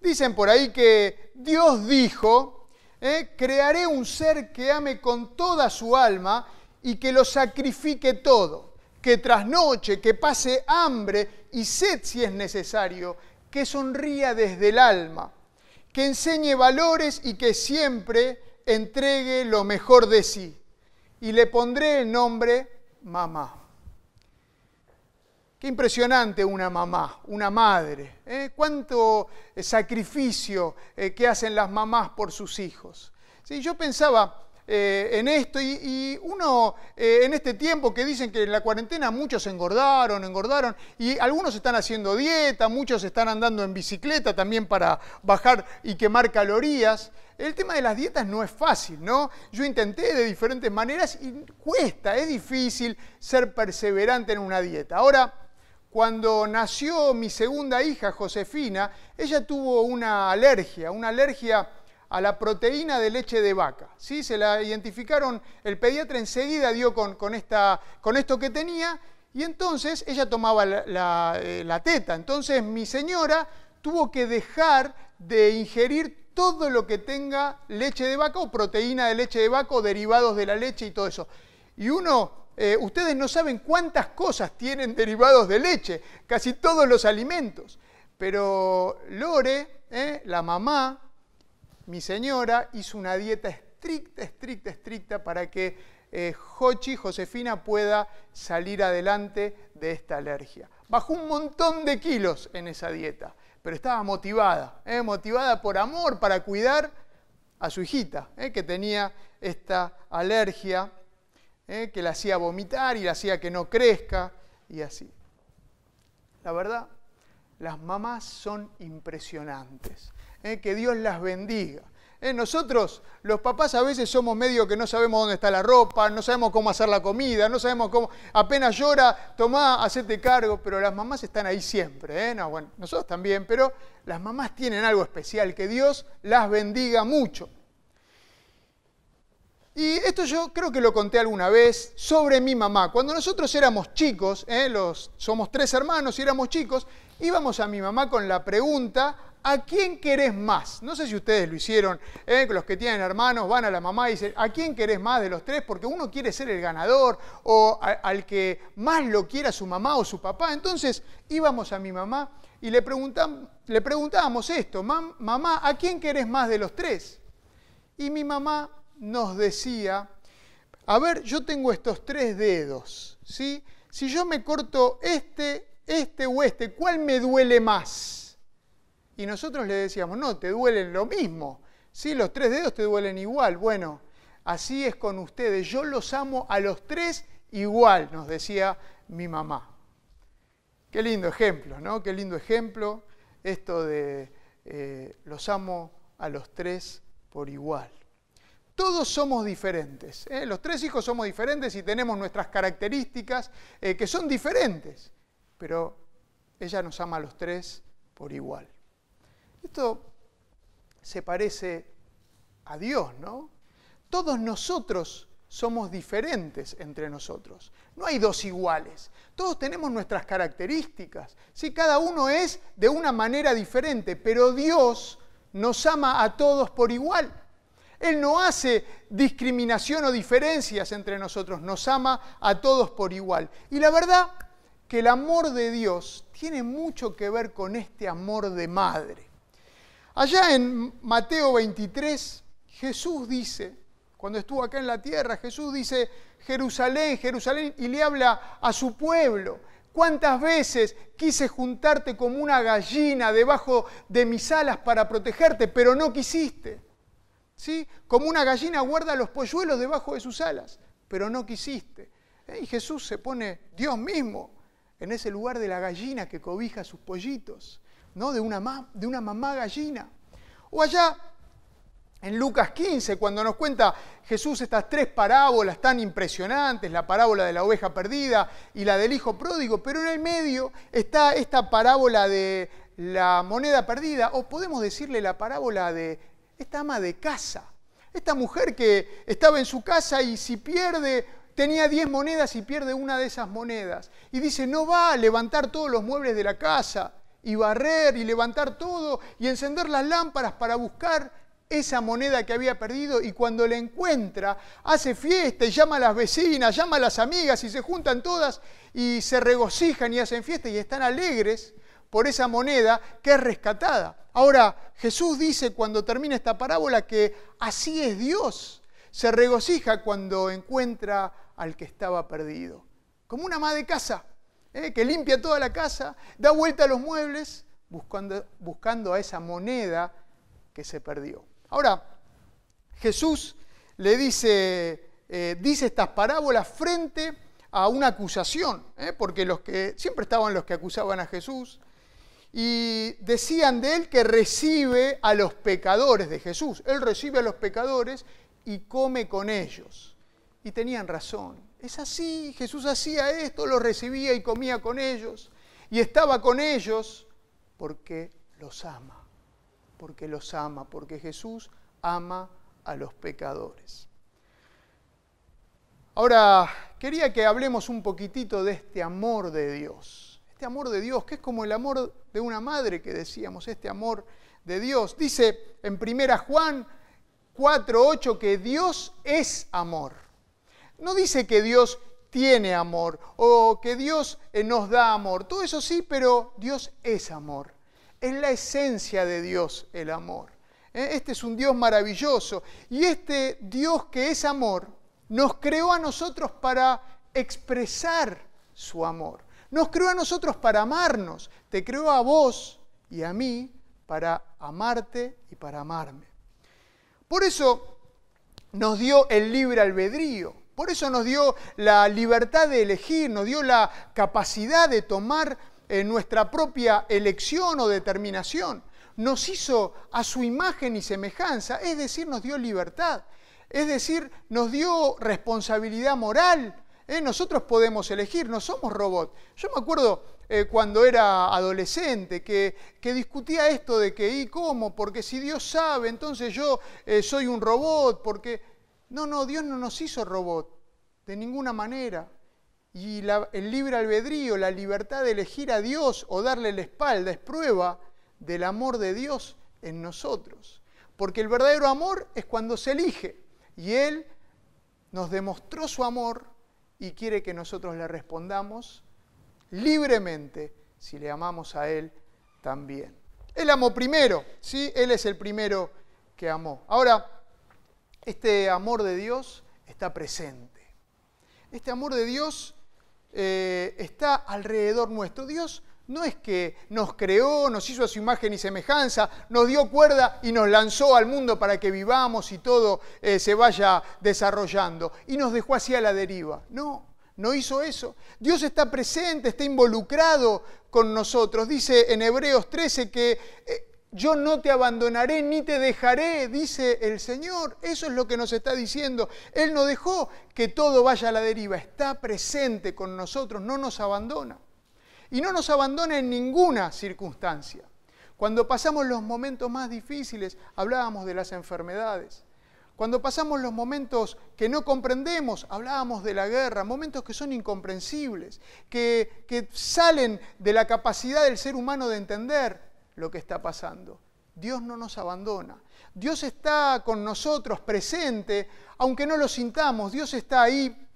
Dicen por ahí que Dios dijo, ¿eh? crearé un ser que ame con toda su alma y que lo sacrifique todo, que trasnoche, que pase hambre y sed si es necesario, que sonría desde el alma, que enseñe valores y que siempre entregue lo mejor de sí. Y le pondré el nombre mamá. Qué impresionante una mamá, una madre. ¿eh? Cuánto eh, sacrificio eh, que hacen las mamás por sus hijos. ¿Sí? Yo pensaba en esto y, uno en este tiempo que dicen que en la cuarentena muchos engordaron, engordaron y algunos están haciendo dieta, muchos están andando en bicicleta también para bajar y quemar calorías. El tema de las dietas no es fácil, ¿no? Yo intenté de diferentes maneras y cuesta, es difícil ser perseverante en una dieta. Ahora, cuando nació mi segunda hija, Josefina, ella tuvo una alergia, una alergia a la proteína de leche de vaca. ¿sí? Se la identificaron, el pediatra enseguida dio con, con esto que tenía y entonces ella tomaba la, eh, la, teta. Entonces mi señora tuvo que dejar de ingerir todo lo que tenga leche de vaca o proteína de leche de vaca o derivados de la leche y todo eso. Y uno eh, ustedes no saben cuántas cosas tienen derivados de leche, casi todos los alimentos. Pero Lore, eh, la mamá, mi señora, hizo una dieta estricta, estricta, estricta para que eh, Jochi, Josefina, pueda salir adelante de esta alergia. Bajó un montón de kilos en esa dieta, pero estaba motivada, motivada por amor para cuidar a su hijita, que tenía esta alergia ¿eh? que la hacía vomitar y la hacía que no crezca y así. La verdad, las mamás son impresionantes. ¿eh? Que Dios las bendiga. ¿eh? Nosotros, los papás, a veces somos medio que no sabemos dónde está la ropa, no sabemos cómo hacer la comida, no sabemos cómo. Apenas llora, tomá, hacete cargo, pero las mamás están ahí siempre. No, bueno, nosotros también, pero las mamás tienen algo especial, que Dios las bendiga mucho. Y esto yo creo que lo conté alguna vez sobre mi mamá. Cuando nosotros éramos chicos, ¿eh? los, somos tres hermanos y éramos chicos, íbamos a mi mamá con la pregunta, ¿a quién querés más? No sé si ustedes lo hicieron, ¿eh? los que tienen hermanos van a la mamá y dicen, ¿a quién querés más de los tres? Porque uno quiere ser el ganador o al que más lo quiera su mamá o su papá. Entonces íbamos a mi mamá y le, le preguntábamos esto, mamá, ¿a quién querés más de los tres? Y mi mamá nos decía, a ver, yo tengo estos tres dedos, ¿sí? Si yo me corto este, este o este, ¿cuál me duele más? Y nosotros le decíamos, no, te duelen lo mismo, ¿sí? Los tres dedos te duelen igual. Bueno, así es con ustedes, yo los amo a los tres igual, nos decía mi mamá. Qué lindo ejemplo, ¿no? Qué lindo ejemplo esto de eh, los amo a los tres por igual. Todos somos diferentes. ¿eh? Los tres hijos somos diferentes y tenemos nuestras características eh, que son diferentes, pero ella nos ama a los tres por igual. Esto se parece a Dios, ¿no? Todos nosotros somos diferentes entre nosotros. No hay dos iguales. Todos tenemos nuestras características. ¿sí? Cada uno es de una manera diferente, pero Dios nos ama a todos por igual. Él no hace discriminación o diferencias entre nosotros, nos ama a todos por igual. Y la verdad que el amor de Dios tiene mucho que ver con este amor de madre. Allá en Mateo 23, Jesús dice, cuando estuvo acá en la tierra, Jesús dice, Jerusalén, Jerusalén, y le habla a su pueblo. ¿Cuántas veces quise juntarte como una gallina debajo de mis alas para protegerte, pero no quisiste? Como una gallina guarda los polluelos debajo de sus alas, pero no quisiste. Y Jesús se pone, Dios mismo, en ese lugar de la gallina que cobija sus pollitos, ¿no? De una, de una mamá gallina. O allá en Lucas 15, cuando nos cuenta Jesús estas tres parábolas tan impresionantes, la parábola de la oveja perdida y la del hijo pródigo, pero en el medio está esta parábola de la moneda perdida, o podemos decirle la parábola de esta ama de casa, esta mujer que estaba en su casa y si pierde, tenía 10 monedas y pierde una de esas monedas. Y dice, no va a levantar todos los muebles de la casa y barrer y levantar todo y encender las lámparas para buscar esa moneda que había perdido y cuando la encuentra hace fiesta y llama a las vecinas, llama a las amigas y se juntan todas y se regocijan y hacen fiesta y están alegres por esa moneda que es rescatada. Ahora, Jesús dice cuando termina esta parábola que así es Dios. Se regocija cuando encuentra al que estaba perdido. Como una ama de casa, ¿eh? que limpia toda la casa, da vuelta a los muebles, buscando, buscando a esa moneda que se perdió. Ahora, Jesús le dice, eh, dice estas parábolas frente a una acusación, ¿eh? porque los que siempre estaban los que acusaban a Jesús y decían de él que recibe a los pecadores de Jesús. Él recibe a los pecadores y come con ellos. Y tenían razón. Es así, Jesús hacía esto, los recibía y comía con ellos. Y estaba con ellos porque los ama porque los ama, porque Jesús ama a los pecadores. Ahora, quería que hablemos un poquitito de este amor de Dios. Este amor de Dios, que es como el amor de una madre que decíamos, este amor de Dios. Dice en 1 Juan 4:8 que Dios es amor. No dice que Dios tiene amor o que Dios eh, nos da amor. Todo eso sí, pero Dios es amor. Es la esencia de Dios el amor. ¿eh? Este es un Dios maravilloso. Y este Dios que es amor nos creó a nosotros para expresar su amor. Nos creó a nosotros para amarnos. Te creó a vos y a mí para amarte y para amarme. Por eso nos dio el libre albedrío. Por eso nos dio la libertad de elegir, nos dio la capacidad de tomar en nuestra propia elección o determinación. Nos hizo a su imagen y semejanza, es decir, nos dio libertad, es decir, nos dio responsabilidad moral. ¿Eh? Nosotros podemos elegir, no somos robots. Yo me acuerdo eh, cuando era adolescente que, discutía esto de que, ¿y cómo? Porque si Dios sabe, entonces yo eh, soy un robot, porque... No, no, Dios no nos hizo robot, de ninguna manera. Y el libre albedrío, la libertad de elegir a Dios o darle la espalda es prueba del amor de Dios en nosotros. Porque el verdadero amor es cuando se elige. Y Él nos demostró su amor y quiere que nosotros le respondamos libremente si le amamos a Él también. Él amó primero, ¿sí? Él es el primero que amó. Ahora, este amor de Dios está presente. Este amor de Dios eh, está alrededor nuestro. Dios no es que nos creó, nos hizo a su imagen y semejanza, nos dio cuerda y nos lanzó al mundo para que vivamos y todo eh, se vaya desarrollando y nos dejó así a la deriva. No, no hizo eso. Dios está presente, está involucrado con nosotros. Dice en Hebreos 13 que eh, yo no te abandonaré ni te dejaré, dice el Señor. Eso es lo que nos está diciendo. Él no dejó que todo vaya a la deriva, está presente con nosotros, no nos abandona. Y no nos abandona en ninguna circunstancia. Cuando pasamos los momentos más difíciles, hablábamos de las enfermedades. Cuando pasamos los momentos que no comprendemos, hablábamos de la guerra, momentos que son incomprensibles, que, que salen de la capacidad del ser humano de entender lo que está pasando. Dios no nos abandona. Dios está con nosotros presente, aunque no lo sintamos. Dios está ahí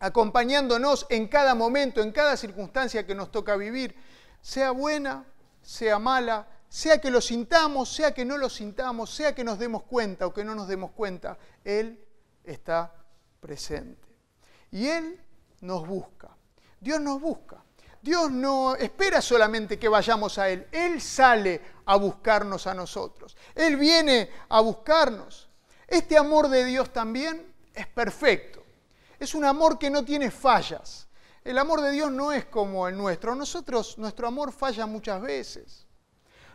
acompañándonos en cada momento, en cada circunstancia que nos toca vivir, sea buena, sea mala, sea que lo sintamos, sea que no lo sintamos, sea que nos demos cuenta o que no nos demos cuenta. Él está presente. Y Él nos busca. Dios nos busca. Dios no espera solamente que vayamos a Él, Él sale a buscarnos a nosotros, Él viene a buscarnos. Este amor de Dios también es perfecto, es un amor que no tiene fallas. El amor de Dios no es como el nuestro, nosotros, nuestro amor falla muchas veces.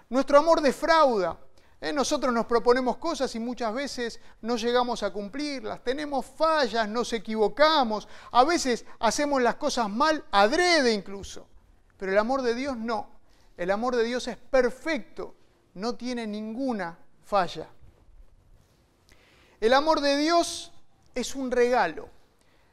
Nuestro amor defrauda, ¿eh? Nosotros nos proponemos cosas y muchas veces no llegamos a cumplirlas. Tenemos fallas, nos equivocamos, a veces hacemos las cosas mal, adrede incluso. Pero el amor de Dios no. El amor de Dios es perfecto, no tiene ninguna falla. El amor de Dios es un regalo.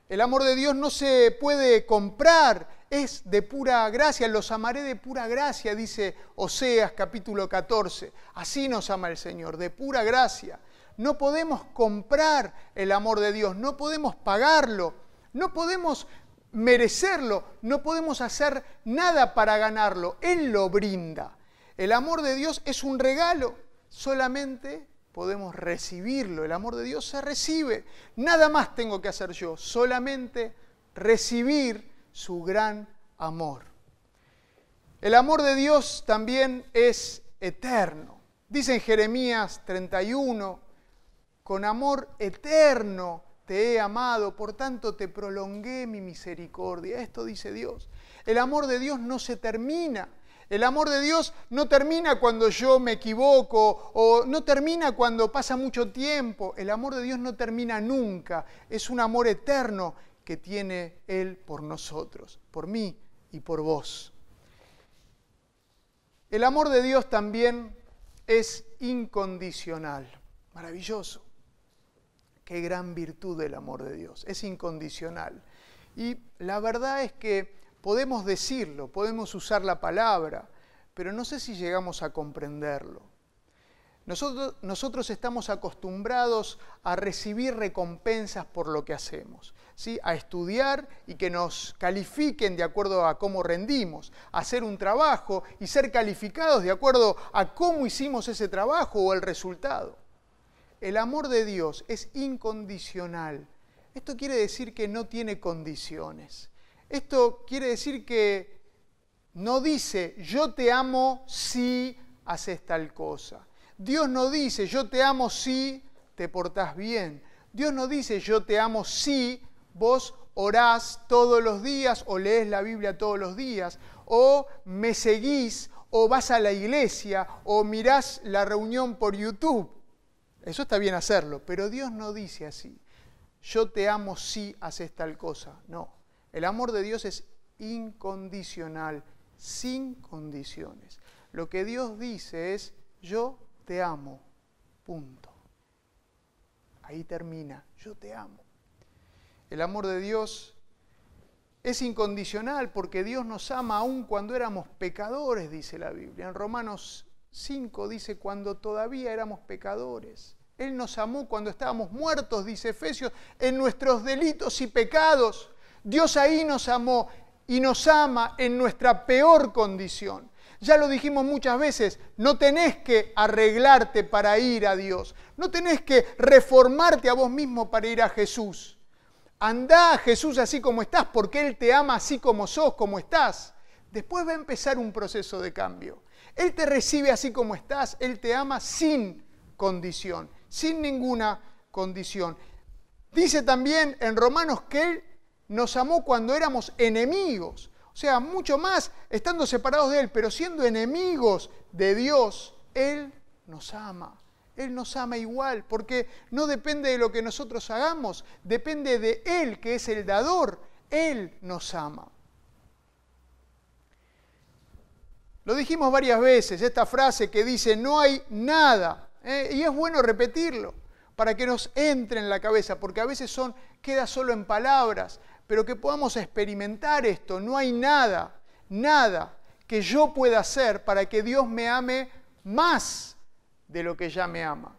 El amor de Dios no se puede comprar, es de pura gracia, los amaré de pura gracia, dice Oseas capítulo 14. Así nos ama el Señor, de pura gracia. No podemos comprar el amor de Dios, no podemos pagarlo, no podemos merecerlo, no podemos hacer nada para ganarlo, Él lo brinda. El amor de Dios es un regalo, solamente podemos recibirlo, el amor de Dios se recibe, nada más tengo que hacer yo, solamente recibir su gran amor. El amor de Dios también es eterno. Dice en Jeremías 31, con amor eterno te he amado, por tanto te prolongué mi misericordia. Esto dice Dios. El amor de Dios no se termina. El amor de Dios no termina cuando yo me equivoco o no termina cuando pasa mucho tiempo. El amor de Dios no termina nunca. Es un amor eterno que tiene Él por nosotros, por mí y por vos. El amor de Dios también es incondicional. Maravilloso. Qué gran virtud del amor de Dios. Es incondicional. Y la verdad es que podemos decirlo, podemos usar la palabra, pero no sé si llegamos a comprenderlo. Nosotros, estamos acostumbrados a recibir recompensas por lo que hacemos, ¿sí? a estudiar y que nos califiquen de acuerdo a cómo rendimos, a hacer un trabajo y ser calificados de acuerdo a cómo hicimos ese trabajo o el resultado. El amor de Dios es incondicional. Esto quiere decir que no tiene condiciones. Esto quiere decir que no dice, yo te amo si haces tal cosa. Dios no dice, yo te amo si te portás bien. Dios no dice, yo te amo si vos orás todos los días o lees la Biblia todos los días, o me seguís, o vas a la iglesia, o mirás la reunión por YouTube. Eso está bien hacerlo, pero Dios no dice así. Yo te amo si haces tal cosa. No, el amor de Dios es incondicional, sin condiciones. Lo que Dios dice es, yo te amo, punto. Ahí termina, yo te amo. El amor de Dios es incondicional porque Dios nos ama aún cuando éramos pecadores, dice la Biblia. En Romanos 5 dice, cuando todavía éramos pecadores. Él nos amó cuando estábamos muertos, dice Efesios, en nuestros delitos y pecados. Dios ahí nos amó y nos ama en nuestra peor condición. Ya lo dijimos muchas veces, no tenés que arreglarte para ir a Dios, no tenés que reformarte a vos mismo para ir a Jesús. Andá a Jesús así como estás, porque Él te ama así como sos, como estás. Después va a empezar un proceso de cambio. Él te recibe así como estás, Él te ama sin condición sin ninguna condición. Dice también en Romanos que Él nos amó cuando éramos enemigos, o sea, mucho más estando separados de Él, pero siendo enemigos de Dios, Él nos ama. Él nos ama igual, porque no depende de lo que nosotros hagamos, depende de Él, que es el dador. Él nos ama. Lo dijimos varias veces, esta frase que dice, no hay nada ¿eh? y es bueno repetirlo para que nos entre en la cabeza, porque a veces son, queda solo en palabras, pero que podamos experimentar esto. No hay nada, nada que yo pueda hacer para que Dios me ame más de lo que ya me ama.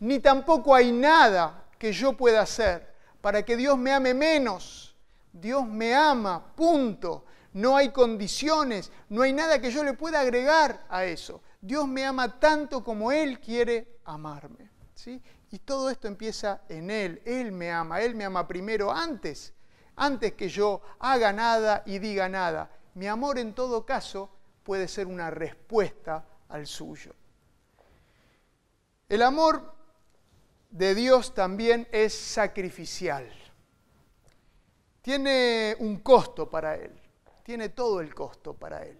Ni tampoco hay nada que yo pueda hacer para que Dios me ame menos. Dios me ama, punto. No hay condiciones, no hay nada que yo le pueda agregar a eso. Dios me ama tanto como Él quiere amarme. ¿sí? Y todo esto empieza en Él. Él me ama. Él me ama primero antes, antes que yo haga nada y diga nada. Mi amor en todo caso puede ser una respuesta al suyo. El amor de Dios también es sacrificial. Tiene un costo para Él. Tiene todo el costo para Él.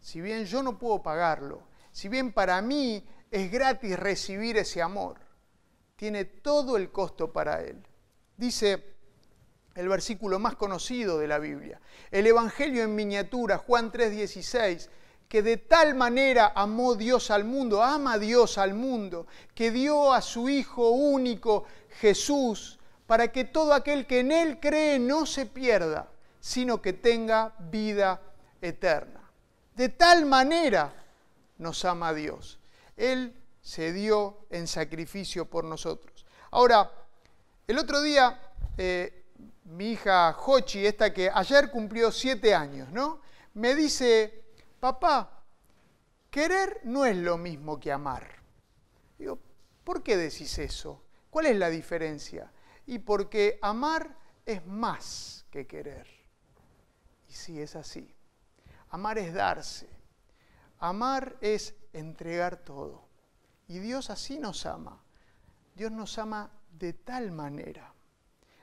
Si bien yo no puedo pagarlo, si bien para mí es gratis recibir ese amor, tiene todo el costo para Él. Dice el versículo más conocido de la Biblia, el Evangelio en miniatura, Juan 3:16, que de tal manera amó Dios al mundo, ama Dios al mundo, que dio a su Hijo único, Jesús, para que todo aquel que en Él cree no se pierda, sino que tenga vida eterna. De tal manera nos ama Dios. Él se dio en sacrificio por nosotros. Ahora, el otro día, eh, mi hija Jochi, esta que ayer cumplió siete años, ¿no? Me dice, papá, querer no es lo mismo que amar. Digo, ¿por qué decís eso? ¿Cuál es la diferencia? Y porque amar es más que querer. Y sí, es así. Amar es darse. Amar es entregar todo. Y Dios así nos ama. Dios nos ama de tal manera.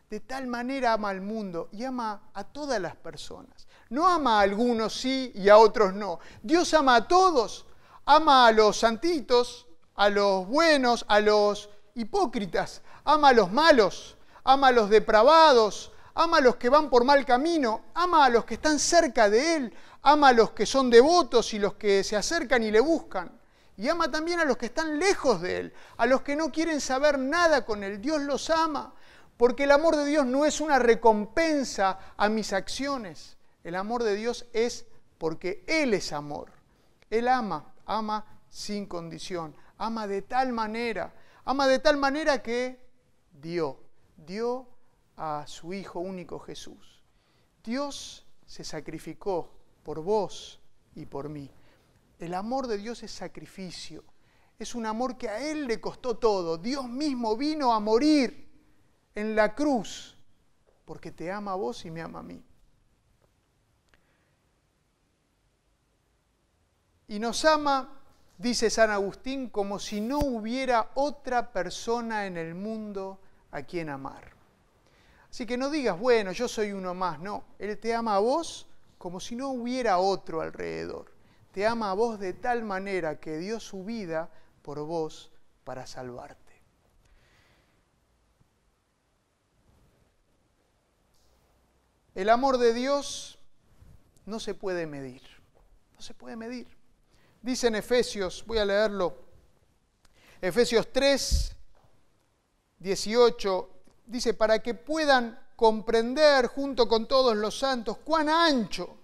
De tal manera ama al mundo y ama a todas las personas. No ama a algunos sí y a otros no. Dios ama a todos. Ama a los santitos, a los buenos, a los hipócritas. Ama a los malos. Ama a los depravados. Ama a los que van por mal camino. Ama a los que están cerca de Él. Ama a los que son devotos y los que se acercan y le buscan. Y ama también a los que están lejos de Él, a los que no quieren saber nada con Él. Dios los ama, porque el amor de Dios no es una recompensa a mis acciones. El amor de Dios es porque Él es amor. Él ama, ama sin condición, ama de tal manera, ama de tal manera que dio, dio a su Hijo único Jesús. Dios se sacrificó por vos y por mí. El amor de Dios es sacrificio. Es un amor que a Él le costó todo. Dios mismo vino a morir en la cruz porque te ama a vos y me ama a mí. Y nos ama, dice San Agustín, como si no hubiera otra persona en el mundo a quien amar. Así que no digas, bueno, yo soy uno más. No, Él te ama a vos como si no hubiera otro alrededor te ama a vos de tal manera que dio su vida por vos para salvarte. El amor de Dios no se puede medir, no se puede medir. Dice en Efesios, voy a leerlo, Efesios 3, 18, dice, para que puedan comprender junto con todos los santos cuán ancho,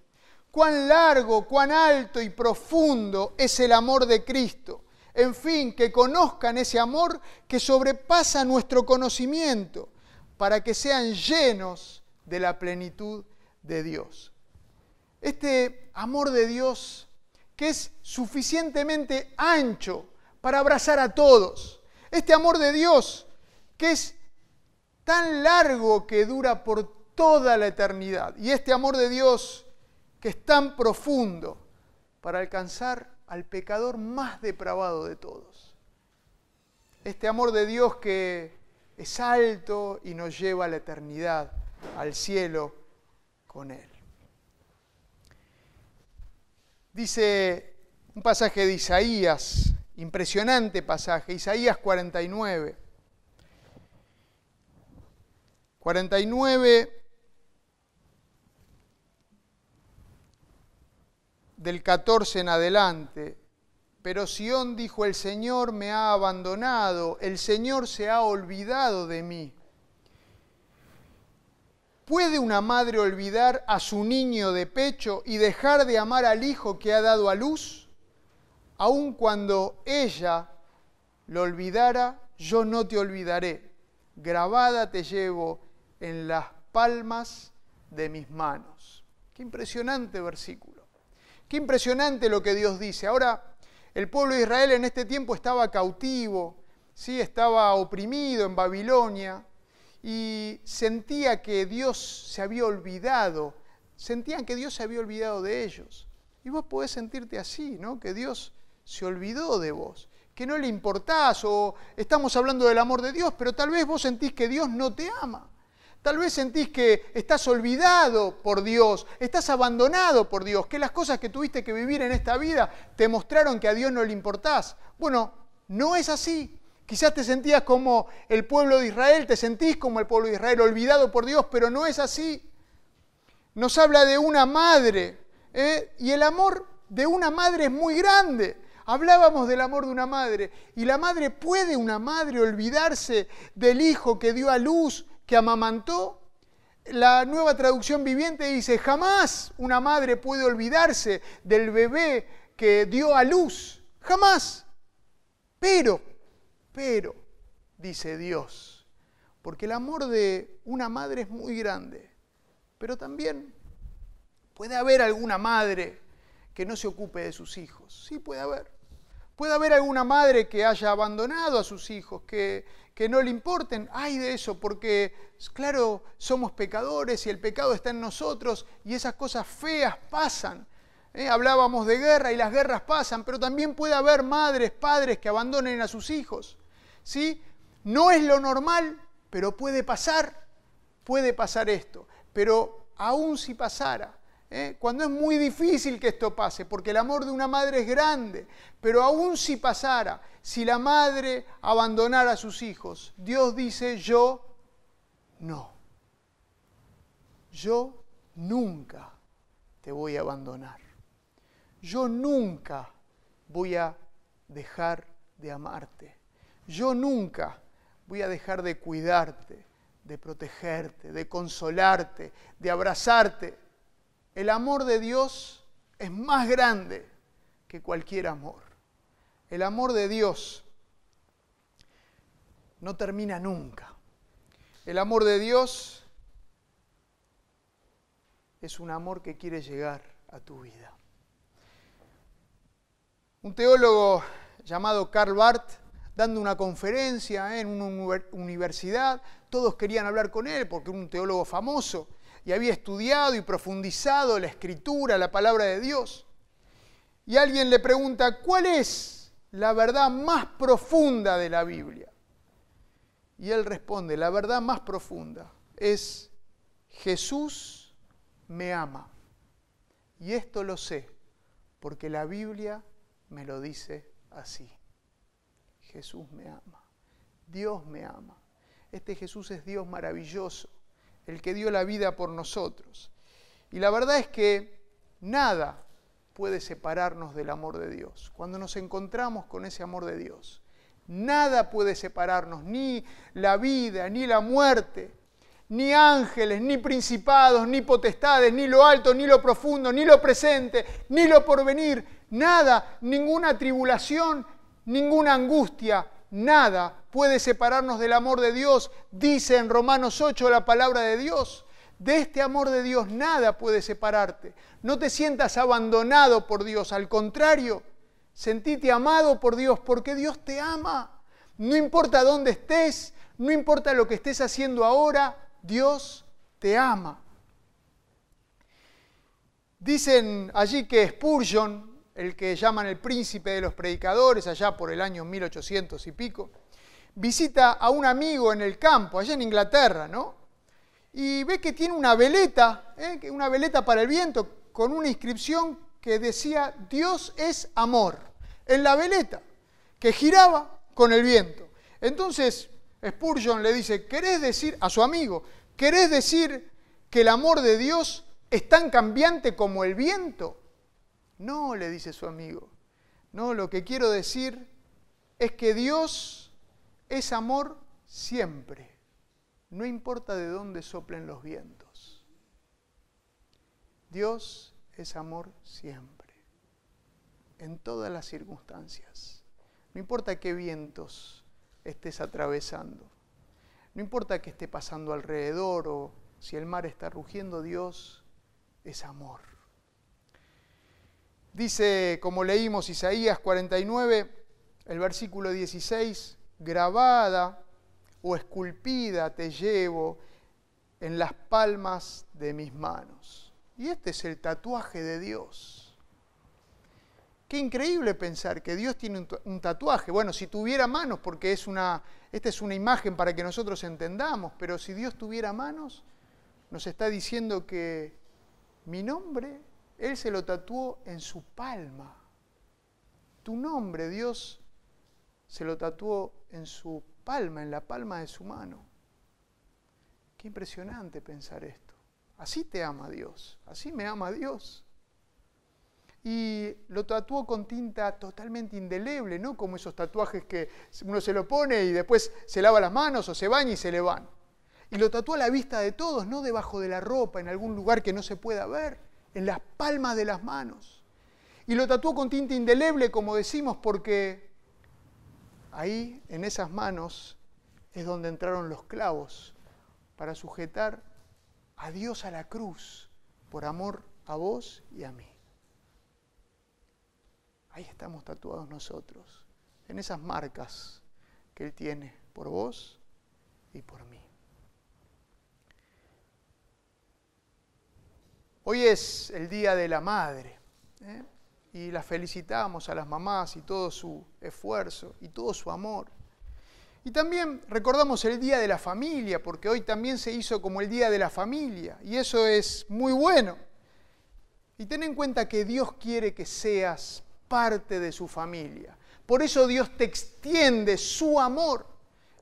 cuán largo, cuán alto y profundo es el amor de Cristo. En fin, que conozcan ese amor que sobrepasa nuestro conocimiento, para que sean llenos de la plenitud de Dios. Este amor de Dios que es suficientemente ancho para abrazar a todos. Este amor de Dios que es tan largo que dura por toda la eternidad. Y este amor de Dios que es tan profundo para alcanzar al pecador más depravado de todos. Este amor de Dios que es alto y nos lleva a la eternidad, al cielo con Él. Dice un pasaje de Isaías, impresionante pasaje, Isaías 49. 49 del 14 en adelante. Pero Sión dijo, el Señor me ha abandonado, el Señor se ha olvidado de mí. ¿Puede una madre olvidar a su niño de pecho y dejar de amar al hijo que ha dado a luz? Aun cuando ella lo olvidara, yo no te olvidaré. Grabada te llevo en las palmas de mis manos. Qué impresionante versículo. Qué impresionante lo que Dios dice. Ahora, el pueblo de Israel en este tiempo estaba cautivo, ¿sí? estaba oprimido en Babilonia y sentía que Dios se había olvidado, sentían que Dios se había olvidado de ellos. Y vos podés sentirte así, ¿no? Que Dios se olvidó de vos, que no le importás o estamos hablando del amor de Dios, pero tal vez vos sentís que Dios no te ama. Tal vez sentís que estás olvidado por Dios, estás abandonado por Dios, que las cosas que tuviste que vivir en esta vida te mostraron que a Dios no le importás. Bueno, no es así. Quizás te sentías como el pueblo de Israel, te sentís como el pueblo de Israel, olvidado por Dios, pero no es así. Nos habla de una madre, ¿eh? y el amor de una madre es muy grande. Hablábamos del amor de una madre, y la madre puede una madre olvidarse del hijo que dio a luz, que amamantó, la nueva traducción viviente dice, jamás una madre puede olvidarse del bebé que dio a luz. Jamás. Pero, pero, dice Dios, porque el amor de una madre es muy grande, pero también puede haber alguna madre que no se ocupe de sus hijos. Sí puede haber. Puede haber alguna madre que haya abandonado a sus hijos, que, que no le importen. Ay de eso, porque claro, somos pecadores y el pecado está en nosotros y esas cosas feas pasan. ¿eh? Hablábamos de guerra y las guerras pasan, pero también puede haber madres, padres que abandonen a sus hijos. ¿Sí? No es lo normal, pero puede pasar, puede pasar esto. Pero aún si pasara, ¿eh? cuando es muy difícil que esto pase, porque el amor de una madre es grande, pero aún si pasara, si la madre abandonara a sus hijos, Dios dice, yo no. Yo nunca te voy a abandonar. Yo nunca voy a dejar de amarte. Yo nunca voy a dejar de cuidarte, de protegerte, de consolarte, de abrazarte el amor de Dios es más grande que cualquier amor. El amor de Dios no termina nunca. El amor de Dios es un amor que quiere llegar a tu vida. Un teólogo llamado Karl Barth, dando una conferencia en una universidad, todos querían hablar con él porque era un teólogo famoso y había estudiado y profundizado la escritura, la palabra de Dios. Y alguien le pregunta, ¿cuál es la verdad más profunda de la Biblia? Y él responde, la verdad más profunda es Jesús me ama. Y esto lo sé, porque la Biblia me lo dice así. Jesús me ama. Dios me ama. Este Jesús es Dios maravilloso el que dio la vida por nosotros. Y la verdad es que nada puede separarnos del amor de Dios. Cuando nos encontramos con ese amor de Dios, nada puede separarnos, ni la vida, ni la muerte, ni ángeles, ni principados, ni potestades, ni lo alto, ni lo profundo, ni lo presente, ni lo porvenir, nada, ninguna tribulación, ninguna angustia, nada puede separarnos del amor de Dios. Dice en Romanos 8 la palabra de Dios. De este amor de Dios nada puede separarte. No te sientas abandonado por Dios, al contrario, sentite amado por Dios porque Dios te ama. No importa dónde estés, no importa lo que estés haciendo ahora, Dios te ama. Dicen allí que Spurgeon, el que llaman el príncipe de los predicadores, allá por el año 1800 y pico, visita a un amigo en el campo, allá en Inglaterra, ¿no? Y ve que tiene una veleta, ¿eh? una veleta para el viento, con una inscripción que decía, Dios es amor, en la veleta, que giraba con el viento. Entonces Spurgeon le dice, ¿querés decir a su amigo, querés decir que el amor de Dios es tan cambiante como el viento? No, le dice su amigo. No, lo que quiero decir es que Dios es amor siempre. No importa de dónde soplen los vientos. Dios es amor siempre. En todas las circunstancias. No importa qué vientos estés atravesando. No importa qué esté pasando alrededor o si el mar está rugiendo, Dios es amor. Dice, como leímos Isaías 49, el versículo 16, grabada o esculpida te llevo en las palmas de mis manos. Y este es el tatuaje de Dios. Qué increíble pensar que Dios tiene un tatuaje. Bueno, si tuviera manos, porque es una, esta es una imagen para que nosotros entendamos, pero si Dios tuviera manos, nos está diciendo que mi nombre él se lo tatuó en su palma. Tu nombre, Dios, se lo tatuó en su palma, en la palma de su mano. Qué impresionante pensar esto. Así te ama Dios, así me ama Dios. Y lo tatuó con tinta totalmente indeleble, no como esos tatuajes que uno se lo pone y después se lava las manos o se baña y se le van. Y lo tatuó a la vista de todos, no debajo de la ropa, en algún lugar que no se pueda ver, en las palmas de las manos. Y lo tatuó con tinta indeleble, como decimos, porque ahí, en esas manos, es donde entraron los clavos para sujetar a Dios a la cruz por amor a vos y a mí. Ahí estamos tatuados nosotros, en esas marcas que Él tiene por vos y por mí. Hoy es el Día de la Madre ¿eh? y las felicitamos a las mamás y todo su esfuerzo y todo su amor. Y también recordamos el Día de la Familia, porque hoy también se hizo como el Día de la Familia, y eso es muy bueno. Y ten en cuenta que Dios quiere que seas parte de su familia. Por eso Dios te extiende su amor,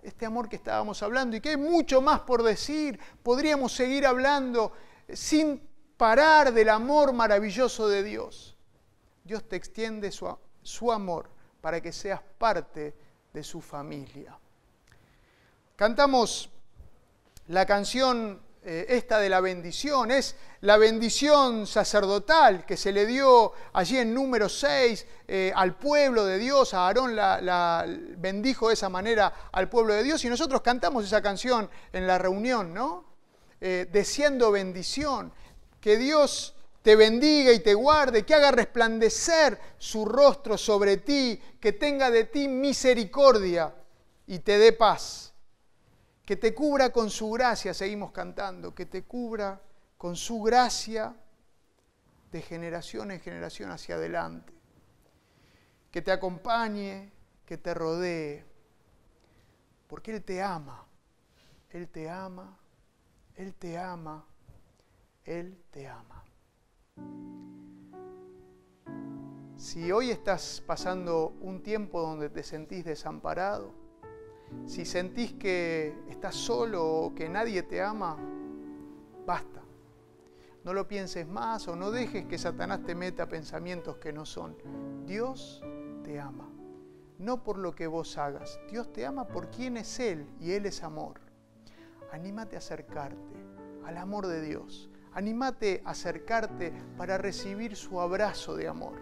este amor que estábamos hablando, y que hay mucho más por decir. Podríamos seguir hablando sin parar del amor maravilloso de Dios. Dios te extiende su, su amor para que seas parte de su familia. Cantamos la canción eh, esta de la bendición, es la bendición sacerdotal que se le dio allí en número 6 eh, al pueblo de Dios, a Aarón la, bendijo de esa manera al pueblo de Dios y nosotros cantamos esa canción en la reunión, ¿no? Eh, bendición, que Dios te bendiga y te guarde, que haga resplandecer su rostro sobre ti, que tenga de ti misericordia y te dé paz. Que te cubra con su gracia, seguimos cantando, que te cubra con su gracia de generación en generación hacia adelante, que te acompañe, que te rodee, porque Él te ama, Él te ama, Él te ama, Él te ama. Si hoy estás pasando un tiempo donde te sentís desamparado, si sentís que estás solo o que nadie te ama, basta. No lo pienses más o no dejes que Satanás te meta pensamientos que no son. Dios te ama. No por lo que vos hagas. Dios te ama por quien es Él y Él es amor. Anímate a acercarte al amor de Dios. Anímate a acercarte para recibir su abrazo de amor.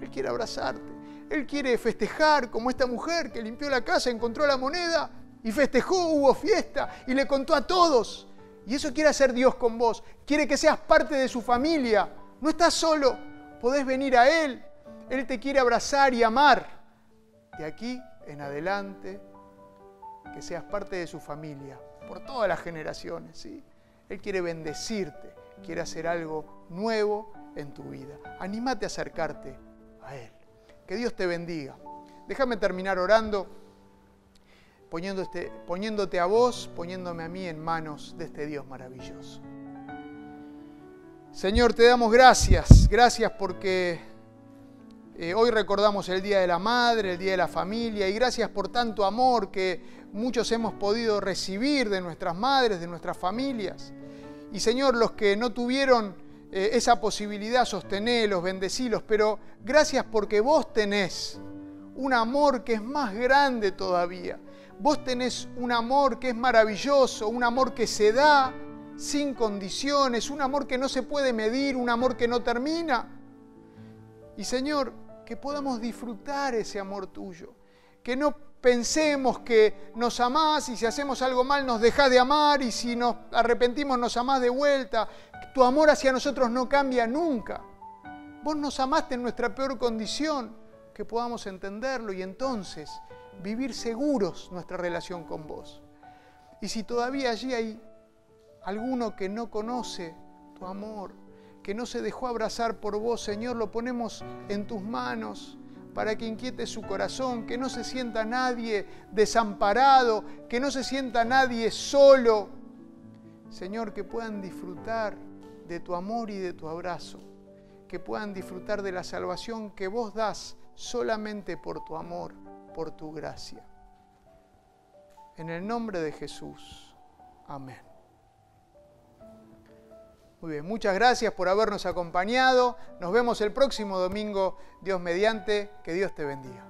Él quiere abrazarte. Él quiere festejar como esta mujer que limpió la casa, encontró la moneda y festejó, hubo fiesta y le contó a todos. Y eso quiere hacer Dios con vos. Quiere que seas parte de su familia. No estás solo, podés venir a Él. Él te quiere abrazar y amar. De aquí en adelante, que seas parte de su familia, por todas las generaciones. ¿sí? Él quiere bendecirte, quiere hacer algo nuevo en tu vida. Anímate a acercarte a Él. Que Dios te bendiga. Déjame terminar orando, este, poniéndote a vos, poniéndome a mí en manos de este Dios maravilloso. Señor, te damos gracias, gracias porque eh, hoy recordamos el Día de la Madre, el Día de la Familia, y gracias por tanto amor que muchos hemos podido recibir de nuestras madres, de nuestras familias. Y Señor, los que no tuvieron eh, esa posibilidad, sostenelos, bendecilos, pero gracias porque vos tenés un amor que es más grande todavía. Vos tenés un amor que es maravilloso, un amor que se da sin condiciones, un amor que no se puede medir, un amor que no termina. Y Señor, que podamos disfrutar ese amor tuyo, que no pensemos que nos amás y si hacemos algo mal nos dejás de amar y si nos arrepentimos nos amás de vuelta, tu amor hacia nosotros no cambia nunca. Vos nos amaste en nuestra peor condición, que podamos entenderlo y entonces vivir seguros nuestra relación con vos. Y si todavía allí hay alguno que no conoce tu amor, que no se dejó abrazar por vos, Señor, lo ponemos en tus manos para que inquiete su corazón, que no se sienta nadie desamparado, que no se sienta nadie solo. Señor, que puedan disfrutar de tu amor y de tu abrazo, que puedan disfrutar de la salvación que vos das solamente por tu amor, por tu gracia. En el nombre de Jesús. Amén. Muy bien, muchas gracias por habernos acompañado. Nos vemos el próximo domingo, Dios mediante. Que Dios te bendiga.